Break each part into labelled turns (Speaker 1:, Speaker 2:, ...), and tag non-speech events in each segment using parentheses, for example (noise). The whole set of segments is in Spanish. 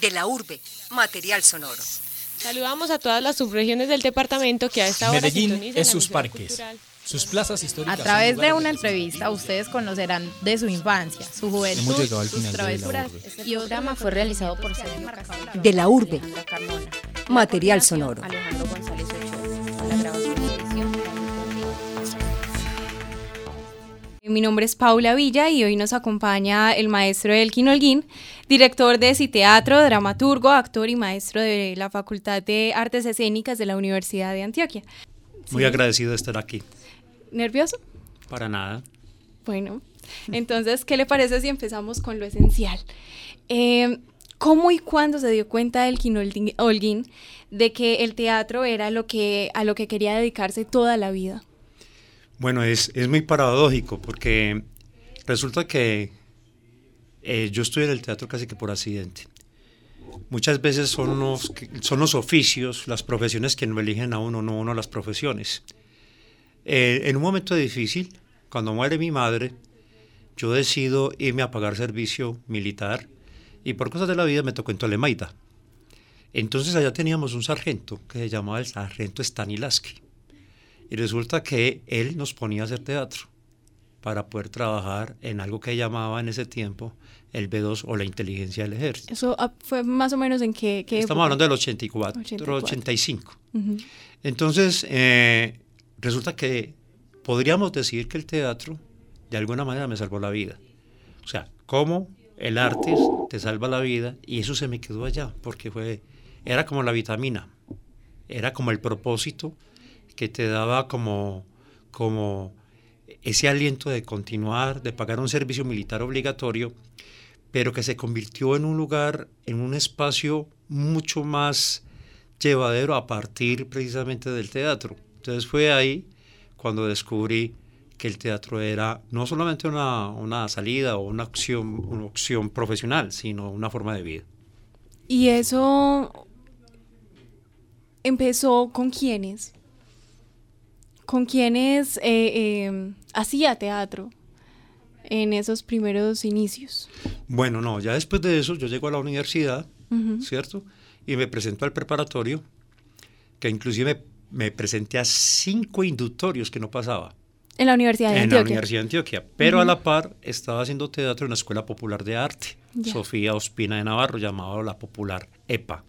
Speaker 1: De la urbe, material sonoro.
Speaker 2: Saludamos a todas las subregiones del departamento que a esta hora
Speaker 3: Medellín es sus parques.
Speaker 2: cultural.
Speaker 3: Sus plazas históricas.
Speaker 4: A través de una entrevista ustedes conocerán de su infancia, su juventud,
Speaker 3: Hemos llegado al
Speaker 4: sus
Speaker 3: final de La
Speaker 4: travesuras.
Speaker 3: Urbe.
Speaker 4: Este programa fue realizado por Sergio
Speaker 1: De la urbe, material sonoro.
Speaker 5: Mi nombre es Paula Villa y hoy nos acompaña el maestro Elkin Holguín, director de Citeatro, dramaturgo, actor y maestro de la Facultad de Artes Escénicas de la Universidad de Antioquia.
Speaker 6: Muy agradecido de estar aquí.
Speaker 5: ¿Nervioso?
Speaker 6: Para nada.
Speaker 5: Bueno, entonces, ¿qué le parece si empezamos con lo esencial? Eh, ¿Cómo y cuándo se dio cuenta Elkin Holguín de que el teatro era lo que, a lo que quería dedicarse toda la vida?
Speaker 6: Bueno, es, es muy paradójico porque resulta que eh, yo estoy en el teatro casi que por accidente. Muchas veces son los, son los oficios, las profesiones que no eligen a uno, no uno las profesiones. Eh, en un momento difícil, cuando muere mi madre, yo decido irme a pagar servicio militar y por cosas de la vida me tocó en Tolemaida. Entonces allá teníamos un sargento que se llamaba el sargento Stanilaski. Y resulta que él nos ponía a hacer teatro para poder trabajar en algo que llamaba en ese tiempo el B2 o la inteligencia del ejército.
Speaker 5: Eso ah, fue más o menos en qué, qué
Speaker 6: Estamos
Speaker 5: época?
Speaker 6: hablando del 84,
Speaker 5: 84.
Speaker 6: 85.
Speaker 5: Ujú.
Speaker 6: Entonces, eh, resulta que podríamos decir que el teatro de alguna manera me salvó la vida. O sea, cómo el arte te salva la vida y eso se me quedó allá, porque fue, era como la vitamina, era como el propósito que te daba como, como ese aliento de continuar, de pagar un servicio militar obligatorio, pero que se convirtió en un lugar, en un espacio mucho más llevadero a partir precisamente del teatro. Entonces fue ahí cuando descubrí que el teatro era no solamente una, una salida o una opción, una opción profesional, sino una forma de vida.
Speaker 5: ¿Y eso empezó con quiénes? ¿Con quiénes eh, eh, hacía teatro en esos primeros inicios?
Speaker 6: Bueno, no, ya después de eso yo llego a la universidad. ¿cierto? Y me presento al preparatorio, que inclusive me, me presenté a cinco inductorios que no pasaba.
Speaker 5: En la Universidad de
Speaker 6: en la
Speaker 5: Antioquia.
Speaker 6: Universidad de Antioquia. Pero a la par estaba haciendo teatro en la Escuela Popular de Arte. Sofía Ospina de Navarro, llamado la Popular EPA.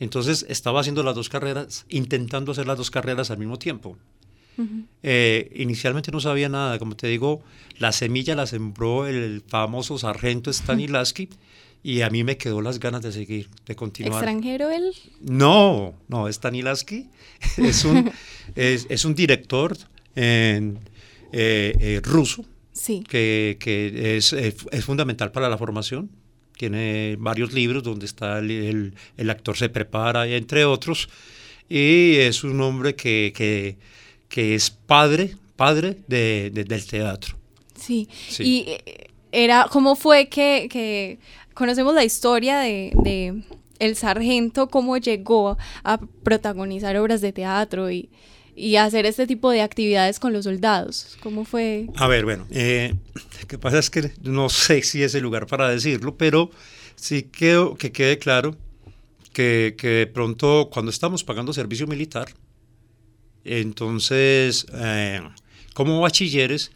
Speaker 6: Entonces estaba haciendo las dos carreras, intentando hacer las dos carreras al mismo tiempo. Eh, inicialmente no sabía nada, como te digo, la semilla la sembró el famoso sargento Stanilaski y a mí me quedó las ganas de seguir, de continuar.
Speaker 5: ¿Extranjero él?
Speaker 6: No, no, Stanilaski (laughs) es un, es, es un director eh, eh, ruso
Speaker 5: Sí.
Speaker 6: que, que es, es fundamental para la formación. Tiene varios libros donde está el, el- el actor se prepara, entre otros. Y es un hombre que, que, que es padre, padre de- de- del teatro.
Speaker 5: Sí.
Speaker 6: Sí.
Speaker 5: Y eh, era, ¿cómo fue que, que conocemos la historia de, de el sargento, cómo llegó a protagonizar obras de teatro y, y hacer este tipo de actividades con los soldados? ¿Cómo fue?
Speaker 6: A ver, bueno, eh, lo que pasa es que no sé si es el lugar para decirlo, pero sí quiero que quede claro que, que de pronto cuando estamos pagando servicio militar, entonces eh, como bachilleres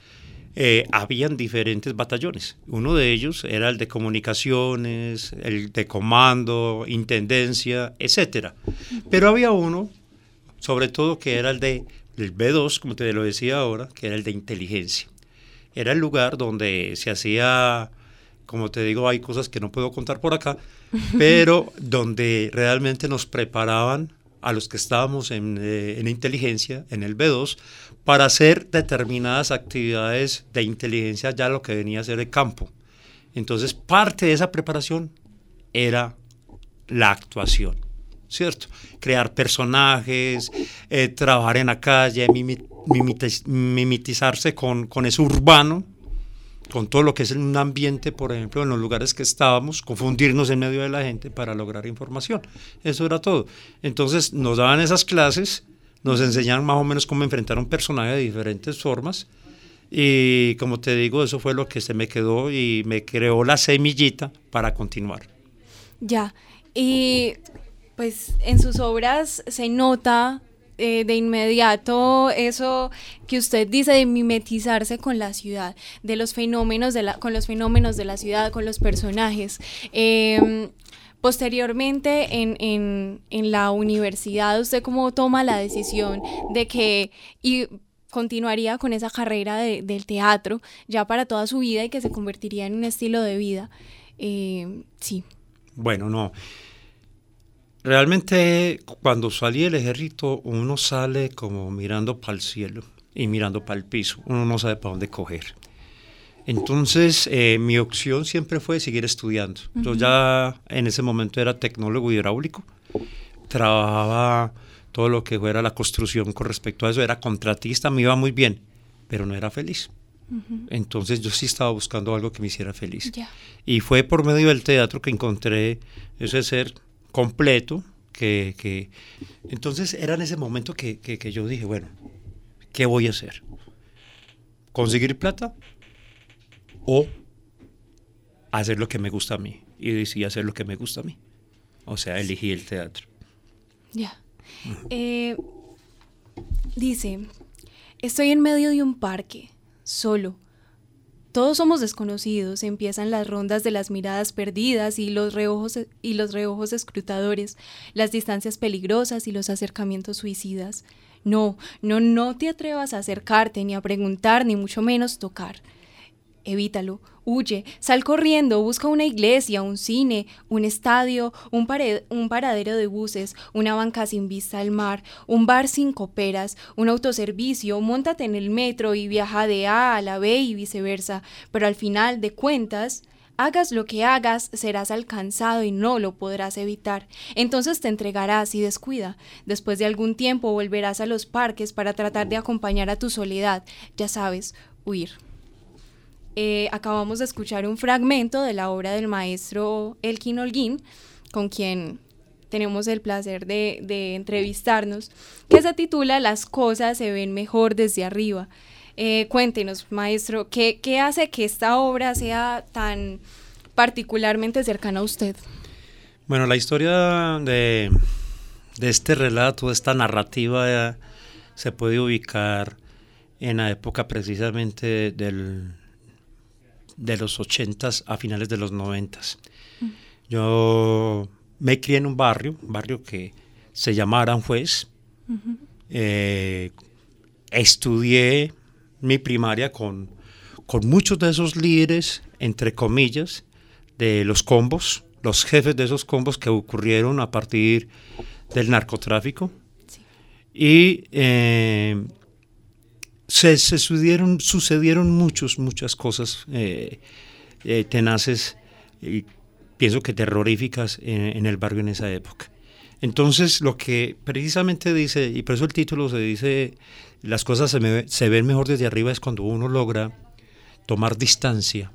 Speaker 6: eh, habían diferentes batallones. Uno de ellos era el de comunicaciones, el de comando, intendencia, etcétera. Pero había uno sobre todo que era el de el B2, como te lo decía ahora, que era el de inteligencia. Era el lugar donde se hacía, como te digo, hay cosas que no puedo contar por acá, (laughs) pero donde realmente nos preparaban a los que estábamos en, eh, en inteligencia, en el B2, para hacer determinadas actividades de inteligencia, ya lo que venía a ser el campo. Entonces, parte de esa preparación era la actuación. ¿cierto? Crear personajes, eh, trabajar en la calle, mimi- mimitiz- mimetizarse con, con ese urbano, con todo lo que es un ambiente, por ejemplo, en los lugares que estábamos, confundirnos en medio de la gente para lograr información. Eso era todo. Entonces nos daban esas clases, nos enseñaban más o menos cómo enfrentar a un personaje de diferentes formas. Y como te digo, eso fue lo que se me quedó y me creó la semillita para continuar.
Speaker 5: Ya. Y pues en sus obras se nota eh, de inmediato eso que usted dice de mimetizarse con la ciudad, de los fenómenos de la, con los fenómenos de la ciudad, con los personajes. Em, posteriormente en, en, en, la universidad, ¿usted cómo toma la decisión de que y continuaría con esa carrera de, del teatro ya para toda su vida y que se convertiría en un estilo de vida? Eh, sí.
Speaker 6: Bueno, no. Realmente cuando salí del ejército uno sale como mirando para el cielo y mirando para el piso, uno no sabe para dónde coger. Entonces eh, mi opción siempre fue seguir estudiando. Yo ya en ese momento era tecnólogo hidráulico, trabajaba todo lo que fuera la construcción con respecto a eso, era contratista, me iba muy bien, pero no era feliz. Entonces yo sí estaba buscando algo que me hiciera feliz. Y fue por medio del teatro que encontré ese ser completo, que, que, entonces era en ese momento que, que, yo dije, bueno, ¿qué voy a hacer? ¿Conseguir plata o hacer lo que me gusta a mí? Y decidí hacer lo que me gusta a mí. O sea, elegí el teatro.
Speaker 5: Ya. Eh, dice, estoy en medio de un parque, solo. Todos somos desconocidos, empiezan las rondas de las miradas perdidas y los reojos, y los reojos escrutadores, las distancias peligrosas y los acercamientos suicidas. No, no, no te atrevas a acercarte, ni a preguntar, ni mucho menos tocar. Evítalo, huye, sal corriendo, busca una iglesia, un cine, un estadio, un, paradero de buses, una banca sin vista al mar, un bar sin coperas, un autoservicio, montate en el metro y viaja de A a la B y viceversa, pero al final de cuentas, hagas lo que hagas, serás alcanzado y no lo podrás evitar. Entonces te entregarás y descuida. Después de algún tiempo volverás a los parques para tratar de acompañar a tu soledad, ya sabes, huir. Eh, acabamos de escuchar un fragmento de la obra del maestro Elkin Holguín, con quien tenemos el placer de, entrevistarnos, que se titula Las cosas se ven mejor desde arriba. Eh, cuéntenos, maestro, ¿qué, ¿qué hace que esta obra sea tan particularmente cercana a usted?
Speaker 6: Bueno, la historia de, de este relato, de esta narrativa, eh, se puede ubicar en la época precisamente del, de los 80 a finales de los 90. Yo me crié en un barrio, un barrio que se llama Aranjuez. Uh -huh. eh, estudié mi primaria con, con muchos de esos líderes, entre comillas, de los combos, los jefes de esos combos que ocurrieron a partir del narcotráfico. Sí. Y eh, se, sucedieron, sucedieron muchas cosas eh, eh, tenaces y pienso que terroríficas en, el barrio en esa época. Entonces, lo que precisamente dice, y por eso el título se dice, las cosas se, se ven mejor desde arriba, es cuando uno logra tomar distancia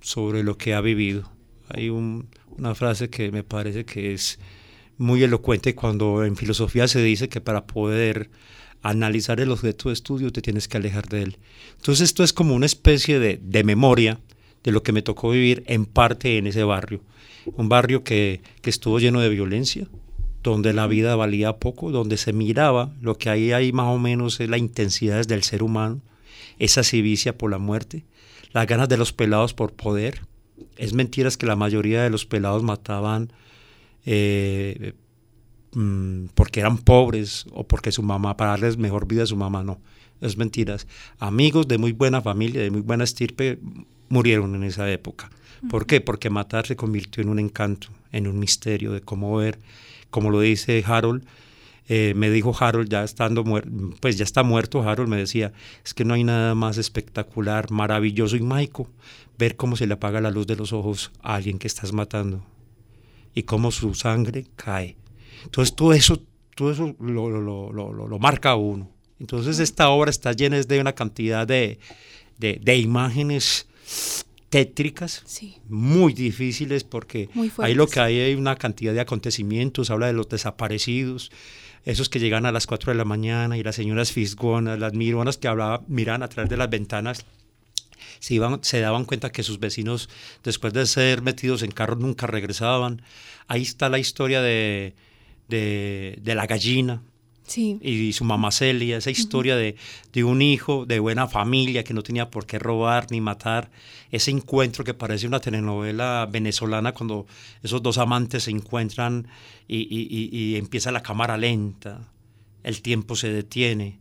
Speaker 6: sobre lo que ha vivido. Hay un, una frase que me parece que es muy elocuente cuando en filosofía se dice que para poder analizar el objeto de estudio te tienes que alejar de él. Entonces esto es como una especie de, de memoria de lo que me tocó vivir en parte en ese barrio. Un barrio que, que estuvo lleno de violencia, donde la vida valía poco, donde se miraba lo que ahí hay más o menos es la intensidad del ser humano, esa civicia por la muerte, las ganas de los pelados por poder. Es mentira que la mayoría de los pelados mataban eh, porque eran pobres o porque su mamá, para darles mejor vida a su mamá, no. Es mentiras. Amigos de muy buena familia, de muy buena estirpe, murieron en esa época. ¿Por qué? Porque matar se convirtió en un encanto, en un misterio de cómo ver, como lo dice Harold, eh, me dijo Harold, ya estando muerto, pues ya está muerto Harold, me decía, es que no hay nada más espectacular, maravilloso y mágico ver cómo se le apaga la luz de los ojos a alguien que estás matando y cómo su sangre cae. Entonces todo eso, todo eso lo, lo, lo, lo marca a uno. Entonces esta obra está llena de una cantidad de, de, de imágenes tétricas,
Speaker 5: sí.
Speaker 6: muy difíciles porque
Speaker 5: muy
Speaker 6: ahí lo que hay hay una cantidad de acontecimientos, habla de los desaparecidos, esos que llegan a las 4 de la mañana y las señoras fisgonas, las mironas que hablaban, miran a través de las ventanas se, iban, se daban cuenta que sus vecinos, después de ser metidos en carros, nunca regresaban. Ahí está la historia de, de, de la gallina,
Speaker 5: Sí.
Speaker 6: y su mamá Celia, esa historia de, de, un hijo de buena familia que no tenía por qué robar ni matar, ese encuentro que parece una telenovela venezolana cuando esos dos amantes se encuentran y, y, y, empieza la cámara lenta, el tiempo se detiene,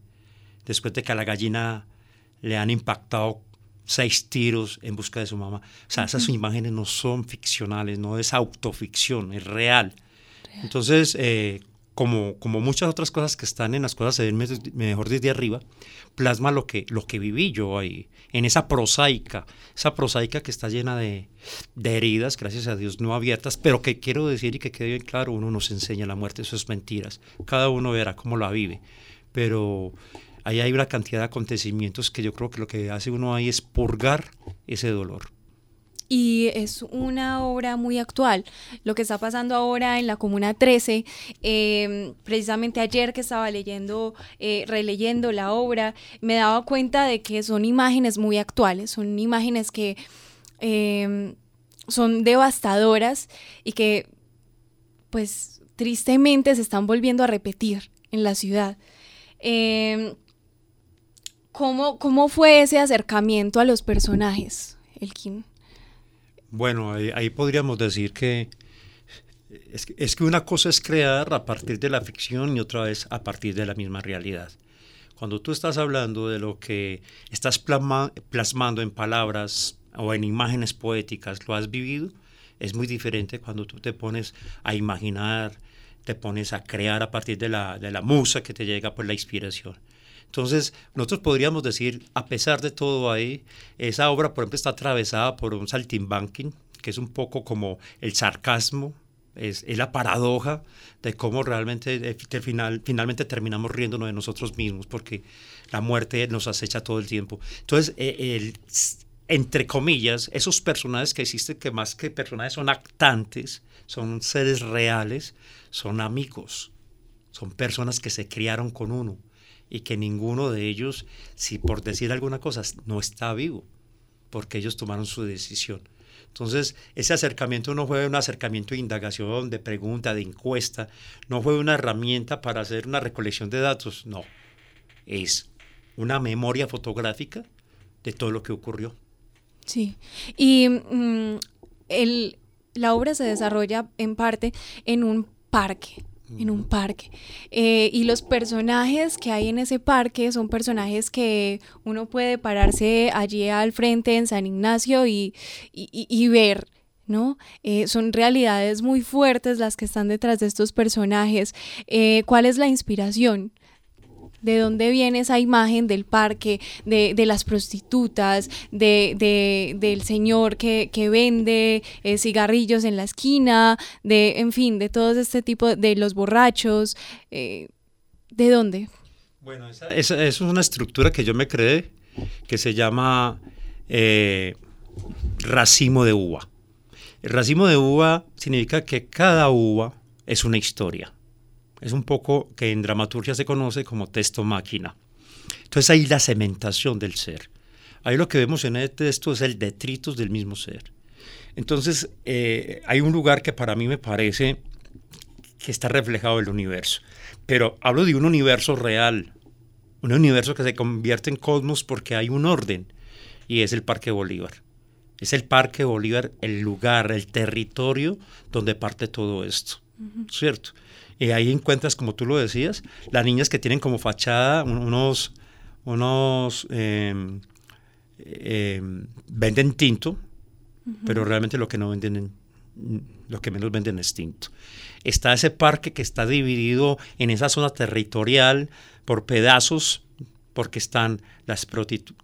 Speaker 6: después de que a la gallina le han impactado seis tiros en busca de su mamá. O sea, esas imágenes no son ficcionales, no es autoficción, es real. Entonces, eh, como, como muchas otras cosas que están en las cosas se ven mejor desde arriba, plasma lo que, lo que viví yo ahí, en esa prosaica, esa prosaica que está llena de, heridas, gracias a Dios, no abiertas, pero que quiero decir y que quede bien claro, uno nos enseña la muerte, eso es mentiras, cada uno verá cómo la vive, pero ahí hay una cantidad de acontecimientos que yo creo que lo que hace uno ahí es purgar ese dolor
Speaker 5: y es una obra muy actual. Lo que está pasando ahora en la Comuna 13, eh, precisamente ayer que estaba leyendo, eh, releyendo la obra, me daba cuenta de que son imágenes muy actuales, son imágenes que eh, son devastadoras y que pues tristemente se están volviendo a repetir en la ciudad. ¿cómo, ¿Cómo fue ese acercamiento a los personajes, Elkin?
Speaker 6: Bueno, ahí, podríamos decir que es, que es, una cosa es crear a partir de la ficción y otra vez a partir de la misma realidad. Cuando tú estás hablando de lo que estás plasma, plasmando en palabras o en imágenes poéticas, lo has vivido, es muy diferente cuando tú te pones a imaginar, te pones a crear a partir de la, de la musa que te llega por la inspiración. Entonces, nosotros podríamos decir, a pesar de todo ahí, esa obra, por ejemplo, está atravesada por un saltimbanking, que es un poco como el sarcasmo, es, la paradoja de cómo realmente final, finalmente terminamos riéndonos de nosotros mismos, porque la muerte nos acecha todo el tiempo. Entonces, el, entre comillas, esos personajes que existen, que más que personajes son actantes, son seres reales, son amigos, son personas que se criaron con uno y que ninguno de ellos, si por decir alguna cosa, no está vivo, porque ellos tomaron su decisión. Entonces, ese acercamiento no fue un acercamiento de indagación, de pregunta, de encuesta, no fue una herramienta para hacer una recolección de datos, no, es una memoria fotográfica de todo lo que ocurrió.
Speaker 5: Sí, y el, la obra se desarrolla en parte en un parque, en un parque. Eh, y los personajes que hay en ese parque son personajes que uno puede pararse allí al frente en San Ignacio y, y, y ver. ¿No? Eh, son realidades muy fuertes las que están detrás de estos personajes. Eh, ¿Cuál es la inspiración? ¿De dónde viene esa imagen del parque, de, de las prostitutas, de, de, del señor que, que vende eh, cigarrillos en la esquina, de, en fin, de todo este tipo de los borrachos? Eh, ¿De dónde?
Speaker 6: Bueno, esa, es una estructura que yo me creé que se llama eh, racimo de uva. El racimo de uva significa que cada uva es una historia es un poco que en dramaturgia se conoce como texto máquina. Entonces ahí la cementación del ser. Ahí lo que vemos en este texto es el detritus del mismo ser. Entonces eh, hay un lugar que para mí me parece que está reflejado el universo. Pero hablo de un universo real, un universo que se convierte en cosmos porque hay un orden y es el Parque Bolívar. Es el Parque Bolívar el lugar, el territorio donde parte todo esto, uh -huh. ¿cierto? Y ahí encuentras, como tú lo decías, las niñas que tienen como fachada unos, unos eh, eh, venden tinto, uh -huh. pero realmente lo que no venden, lo que menos venden es tinto. Está ese parque que está dividido en esa zona territorial por pedazos, porque están las,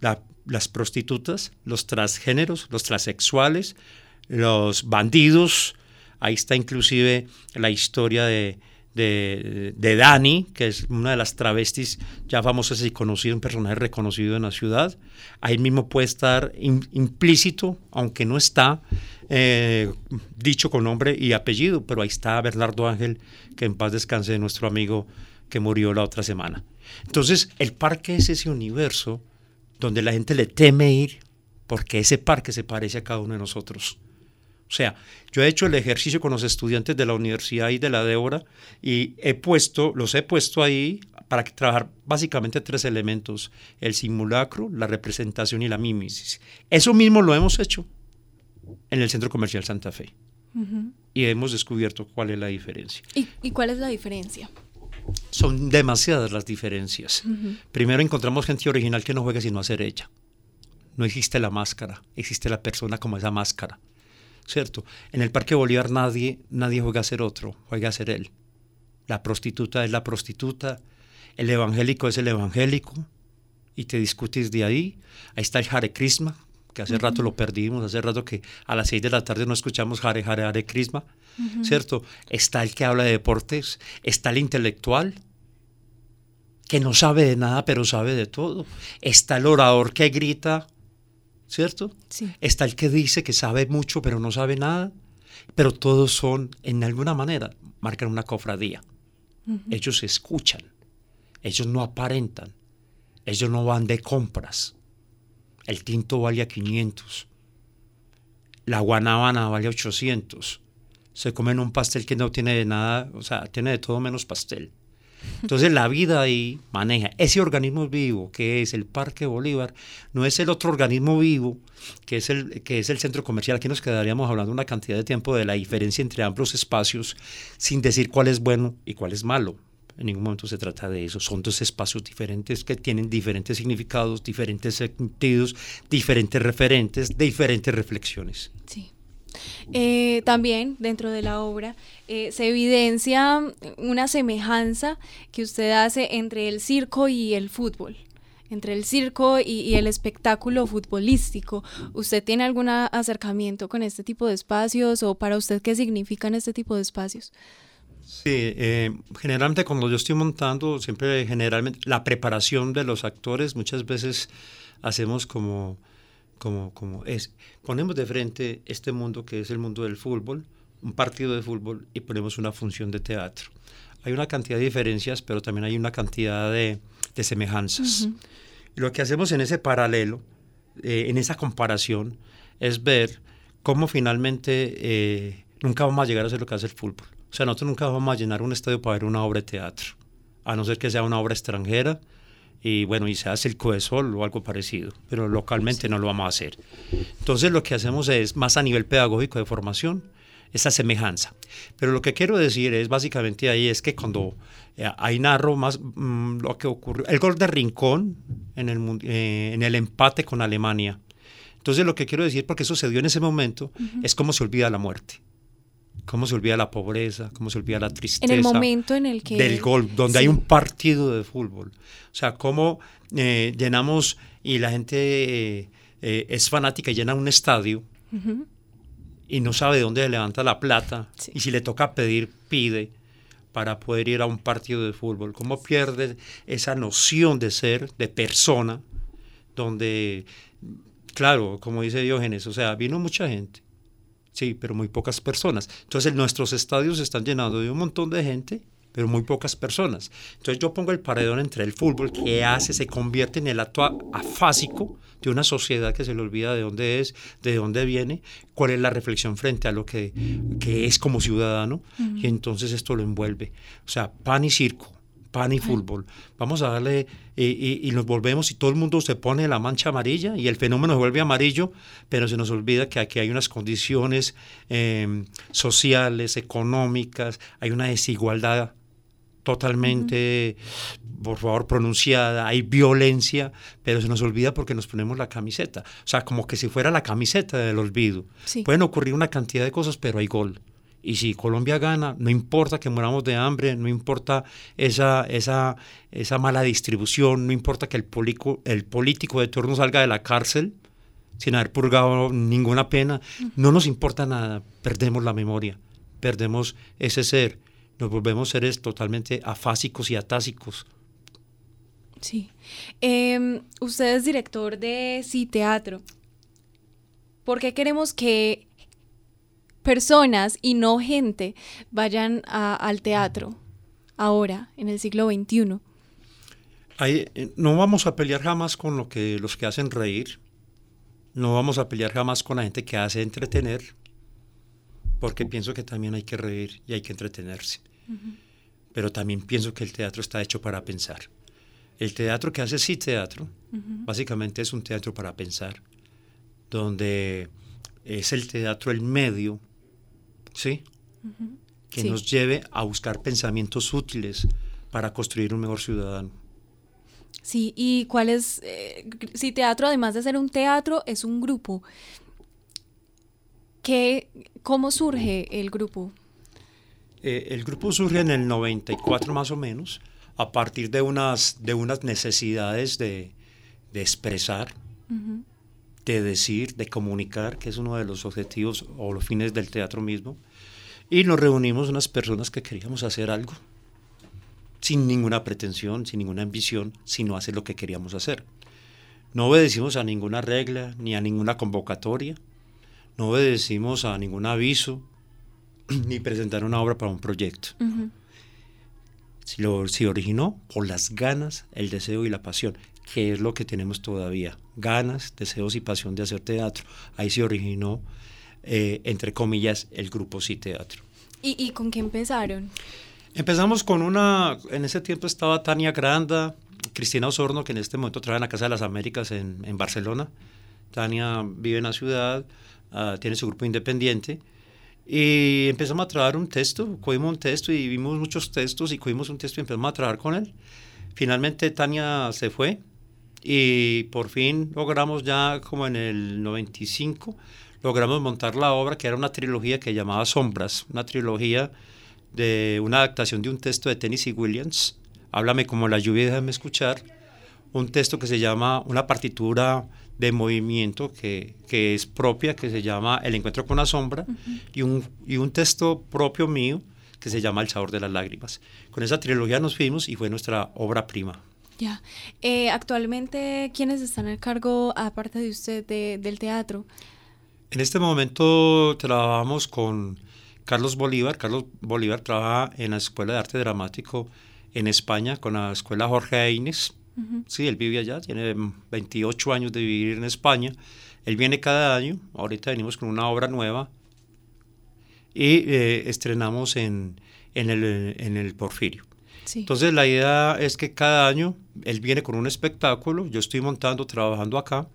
Speaker 6: la, las prostitutas, los transgéneros, los transexuales, los bandidos. Ahí está inclusive la historia de, de, de, Dani, que es una de las travestis ya famosas y conocido, un personaje reconocido en la ciudad. Ahí mismo puede estar implícito, aunque no está eh, dicho con nombre y apellido, pero ahí está Bernardo Ángel, que en paz descanse nuestro amigo que murió la otra semana. Entonces, el parque es ese universo donde la gente le teme ir porque ese parque se parece a cada uno de nosotros. O sea, yo he hecho el ejercicio con los estudiantes de la universidad y de la Débora y he puesto, los he puesto ahí para trabajar básicamente tres elementos, el simulacro, la representación y la mímesis. Eso mismo lo hemos hecho en el Centro Comercial Santa Fe. Y hemos descubierto cuál es la diferencia.
Speaker 5: ¿Y, ¿Y, cuál es la diferencia?
Speaker 6: Son demasiadas las diferencias. Primero encontramos gente original que no juega sino hacer ella. No existe la máscara, existe la persona como esa máscara. ¿Cierto? En el Parque Bolívar nadie, nadie juega a ser otro, juega a ser él. La prostituta es la prostituta, el evangélico es el evangélico, y te discutes de ahí. Ahí está el Hare Krishna, que hace rato lo perdimos, hace rato que a las seis de la tarde no escuchamos Hare Hare Hare Krishna, ¿cierto? Está el que habla de deportes, está el intelectual, que no sabe de nada, pero sabe de todo. Está el orador que grita, ¿cierto?
Speaker 5: Sí.
Speaker 6: Está el que dice que sabe mucho, pero no sabe nada. Pero todos son, en alguna manera, marcan una cofradía. Ellos escuchan, ellos no aparentan, ellos no van de compras. El tinto vale a 500. La guanábana vale a 800. Se comen un pastel que no tiene de nada, o sea, tiene de todo menos pastel. Entonces la vida ahí maneja. Ese organismo vivo que es el Parque Bolívar no es el otro organismo vivo que es el, que es el centro comercial. Aquí nos quedaríamos hablando una cantidad de tiempo de la diferencia entre ambos espacios sin decir cuál es bueno y cuál es malo. En ningún momento se trata de eso. Son dos espacios diferentes que tienen diferentes significados, diferentes sentidos, diferentes referentes, diferentes reflexiones.
Speaker 5: Sí. Eh, también dentro de la obra eh, se evidencia una semejanza que usted hace entre el circo y el fútbol entre el circo y, el espectáculo futbolístico. ¿Usted tiene algún acercamiento con este tipo de espacios o para usted qué significan este tipo de espacios?
Speaker 6: Sí, eh, generalmente cuando yo estoy montando, siempre generalmente la preparación de los actores, muchas veces hacemos como, como, como es, ponemos de frente este mundo que es el mundo del fútbol, un partido de fútbol y ponemos una función de teatro. Hay una cantidad de diferencias, pero también hay una cantidad de, de semejanzas. Uh -huh. Y lo que hacemos en ese paralelo, eh, en esa comparación, es ver cómo finalmente eh, nunca vamos a llegar a ser lo que hace el fútbol. O sea, nosotros nunca vamos a llenar un estadio para ver una obra de teatro, a no ser que sea una obra extranjera y bueno, y sea Circo de Sol o algo parecido, pero localmente no lo vamos a hacer. Entonces lo que hacemos es más a nivel pedagógico de formación, esa semejanza. Pero lo que quiero decir es básicamente ahí es que cuando eh, ahí narro más mmm, lo que ocurrió, el gol de Rincón en el, eh, en el empate con Alemania. Entonces lo que quiero decir, porque eso se dio en ese momento, uh -huh. es cómo se olvida la muerte cómo se olvida la pobreza, cómo se olvida la tristeza.
Speaker 5: En el momento en el que...
Speaker 6: Del gol, donde sí. hay un partido de fútbol. O sea, cómo eh, llenamos y la gente eh, eh, es fanática y llena un estadio uh -huh. y no sabe de dónde levanta la plata sí. y si le toca pedir, pide para poder ir a un partido de fútbol. Cómo pierde esa noción de ser, de persona, donde, claro, como dice Diógenes, o sea, vino mucha gente sí, pero muy pocas personas. Entonces nuestros estadios están llenados de un montón de gente, pero muy pocas personas. Entonces yo pongo el paredón entre el fútbol que hace, se convierte en el acto afásico de una sociedad que se le olvida de dónde es, de dónde viene, cuál es la reflexión frente a lo que, que es como ciudadano, uh -huh. y entonces esto lo envuelve. O sea, pan y circo, pan y fútbol. Vamos a darle y, y, y, nos volvemos y todo el mundo se pone la mancha amarilla y el fenómeno se vuelve amarillo, pero se nos olvida que aquí hay unas condiciones eh, sociales, económicas, hay una desigualdad totalmente, uh -huh. por favor, pronunciada, hay violencia, pero se nos olvida porque nos ponemos la camiseta. O sea, como que si fuera la camiseta del olvido.
Speaker 5: Sí.
Speaker 6: Pueden ocurrir una cantidad de cosas, pero hay gol. Y si Colombia gana, no importa que muramos de hambre, no importa esa, esa, esa mala distribución, no importa que el, polico, el político de turno salga de la cárcel sin haber purgado ninguna pena, no nos importa nada, perdemos la memoria, perdemos ese ser, nos volvemos seres totalmente afásicos y atásicos.
Speaker 5: Sí. Eh, usted es director de Sí Teatro. ¿Por qué queremos que personas y no gente vayan a, al teatro ahora, en el siglo XXI.
Speaker 6: Ahí, no vamos a pelear jamás con lo que, los que hacen reír. No vamos a pelear jamás con la gente que hace entretener, porque pienso que también hay que reír y hay que entretenerse. Pero también pienso que el teatro está hecho para pensar. El teatro que hace sí teatro, básicamente es un teatro para pensar, donde es el teatro el medio, ¿sí? Que
Speaker 5: Sí.
Speaker 6: nos lleve a buscar pensamientos útiles para construir un mejor ciudadano.
Speaker 5: Sí, y cuál es, eh, si teatro, además de ser un teatro, es un grupo. ¿Qué, ¿Cómo surge el grupo?
Speaker 6: Eh, el grupo surge en el 94 más o menos, a partir de unas, de unas necesidades de, de expresar, de decir, de comunicar, que es uno de los objetivos o los fines del teatro mismo. Y nos reunimos unas personas que queríamos hacer algo, sin ninguna pretensión, sin ninguna ambición, sino hacer lo que queríamos hacer. No obedecimos a ninguna regla, ni a ninguna convocatoria, no obedecimos a ningún aviso, (clears throat) ni presentar una obra para un proyecto. Si lo se originó por las ganas, el deseo y la pasión, que es lo que tenemos todavía. Ganas, deseos y pasión de hacer teatro. Ahí se originó, eh, entre comillas, el grupo Sí Teatro.
Speaker 5: ¿Y, y con qué empezaron?
Speaker 6: Empezamos con una, en ese tiempo estaba Tania Granda, Cristina Osorno, que en este momento trabaja en la Casa de las Américas en, en Barcelona. Tania vive en la ciudad, ah, tiene su grupo independiente. Y empezamos a trabajar un texto, cogimos un texto y vimos muchos textos y cogimos un texto y empezamos a trabajar con él. Finalmente Tania se fue y por fin logramos ya como en el 95, logramos montar la obra que era una trilogía que llamaba Sombras, una trilogía de una adaptación de un texto de Tennessee Williams, Háblame como la lluvia déjame escuchar, un texto que se llama, una partitura de movimiento que, que es propia, que se llama El encuentro con la sombra, y, un, y un texto propio mío que se llama El sabor de las lágrimas. Con esa trilogía nos fuimos y fue nuestra obra prima.
Speaker 5: Ya. Eh, actualmente, ¿quiénes están al cargo, aparte de usted, de- del teatro?
Speaker 6: En este momento trabajamos con Carlos Bolívar. Carlos Bolívar trabaja en la Escuela de Arte Dramático en España, con la Escuela Jorge Aines. Sí, él vive allá, tiene 28 años de vivir en España. Él viene cada año, ahorita venimos con una obra nueva y eh, estrenamos en, en, el, en el Porfirio.
Speaker 5: Sí.
Speaker 6: Entonces la idea es que cada año él viene con un espectáculo, yo estoy montando, trabajando acá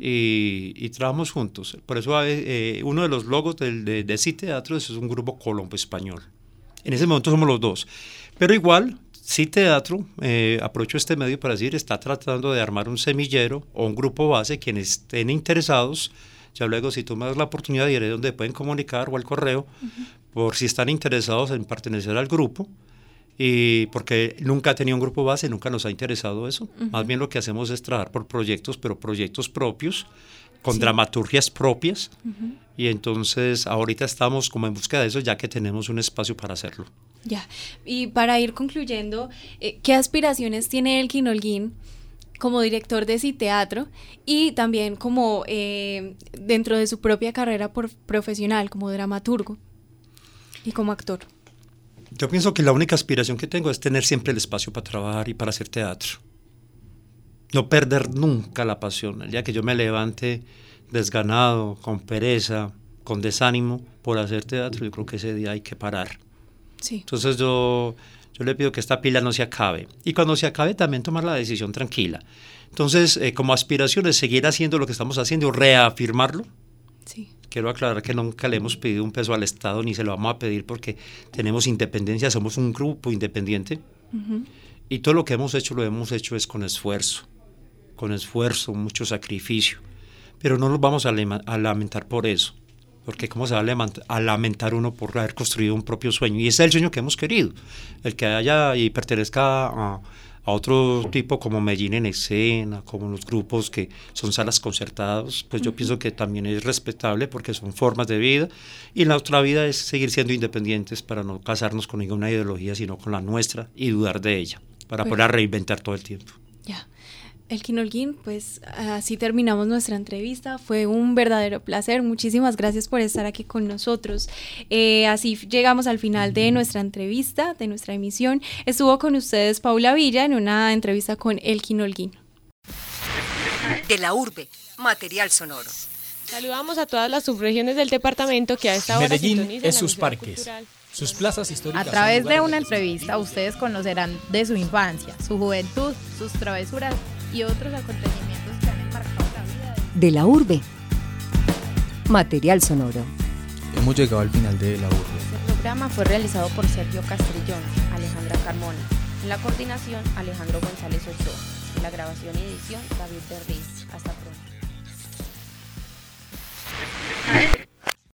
Speaker 6: y, y trabajamos juntos. Por eso eh, uno de los logos del, de, de Teatro es un grupo colombo español. En ese momento somos los dos. Pero igual, Sí Teatro, eh, aprovecho este medio para decir, está tratando de armar un semillero o un grupo base, quienes estén interesados. Ya luego, si tú me das la oportunidad, diré dónde pueden comunicar o al correo, por si están interesados en pertenecer al grupo y porque nunca ha tenido un grupo base, nunca nos ha interesado eso. Más bien lo que hacemos es trabajar por proyectos, pero proyectos propios, con dramaturgias propias. Y entonces ahorita estamos como en búsqueda de eso, ya que tenemos un espacio para hacerlo.
Speaker 5: Ya. Y para ir concluyendo, eh, ¿qué aspiraciones tiene Elkin Holguín como director de Sí Teatro y también como eh, dentro de su propia carrera por- profesional, como dramaturgo y como actor?
Speaker 6: Yo pienso que la única aspiración que tengo es tener siempre el espacio para trabajar y para hacer teatro. No perder nunca la pasión. El día que yo me levante desganado, con pereza, con desánimo por hacer teatro, yo creo que ese día hay que parar.
Speaker 5: Sí.
Speaker 6: Entonces yo, yo le pido que esta pila no se acabe. Y cuando se acabe también tomar la decisión tranquila. Entonces, eh, como aspiración es seguir haciendo lo que estamos haciendo, reafirmarlo.
Speaker 5: Sí.
Speaker 6: Quiero aclarar que nunca le hemos pedido un peso al Estado ni se lo vamos a pedir porque tenemos independencia, somos un grupo independiente. Y todo lo que hemos hecho lo hemos hecho es con esfuerzo, con esfuerzo, mucho sacrificio. Pero no nos vamos a, a lamentar por eso, porque ¿cómo se va a lamentar uno por haber construido un propio sueño? Y ese es el sueño que hemos querido, el que haya y pertenezca a, a otro tipo como Medellín en escena, como los grupos que son salas concertadas, pues yo pienso que también es respetable porque son formas de vida. Y la otra vida es seguir siendo independientes para no casarnos con ninguna ideología, sino con la nuestra y dudar de ella, para poder reinventar todo el tiempo.
Speaker 5: Elkin Holguín, pues así terminamos nuestra entrevista. Fue un verdadero placer. Muchísimas gracias por estar aquí con nosotros. Eh, así llegamos al final de nuestra entrevista, de nuestra emisión. Estuvo con ustedes Paula Villa en una entrevista con Elkin Holguín.
Speaker 1: De la urbe, material sonoro.
Speaker 2: Saludamos a todas las subregiones del departamento que a esta hora
Speaker 3: Medellín es sus parques,
Speaker 2: cultural.
Speaker 3: sus plazas históricas.
Speaker 4: A través de una entrevista ustedes conocerán de su infancia, su juventud, sus travesuras y otros acontecimientos que han enmarcado la vida de
Speaker 1: De la urbe, material sonoro.
Speaker 7: Hemos llegado al final de la urbe.
Speaker 8: Este programa fue realizado por Sergio Castrillón, Alejandra Carmona. En la coordinación, Alejandro González Ochoa. En la grabación y edición, David Berriz. Hasta pronto.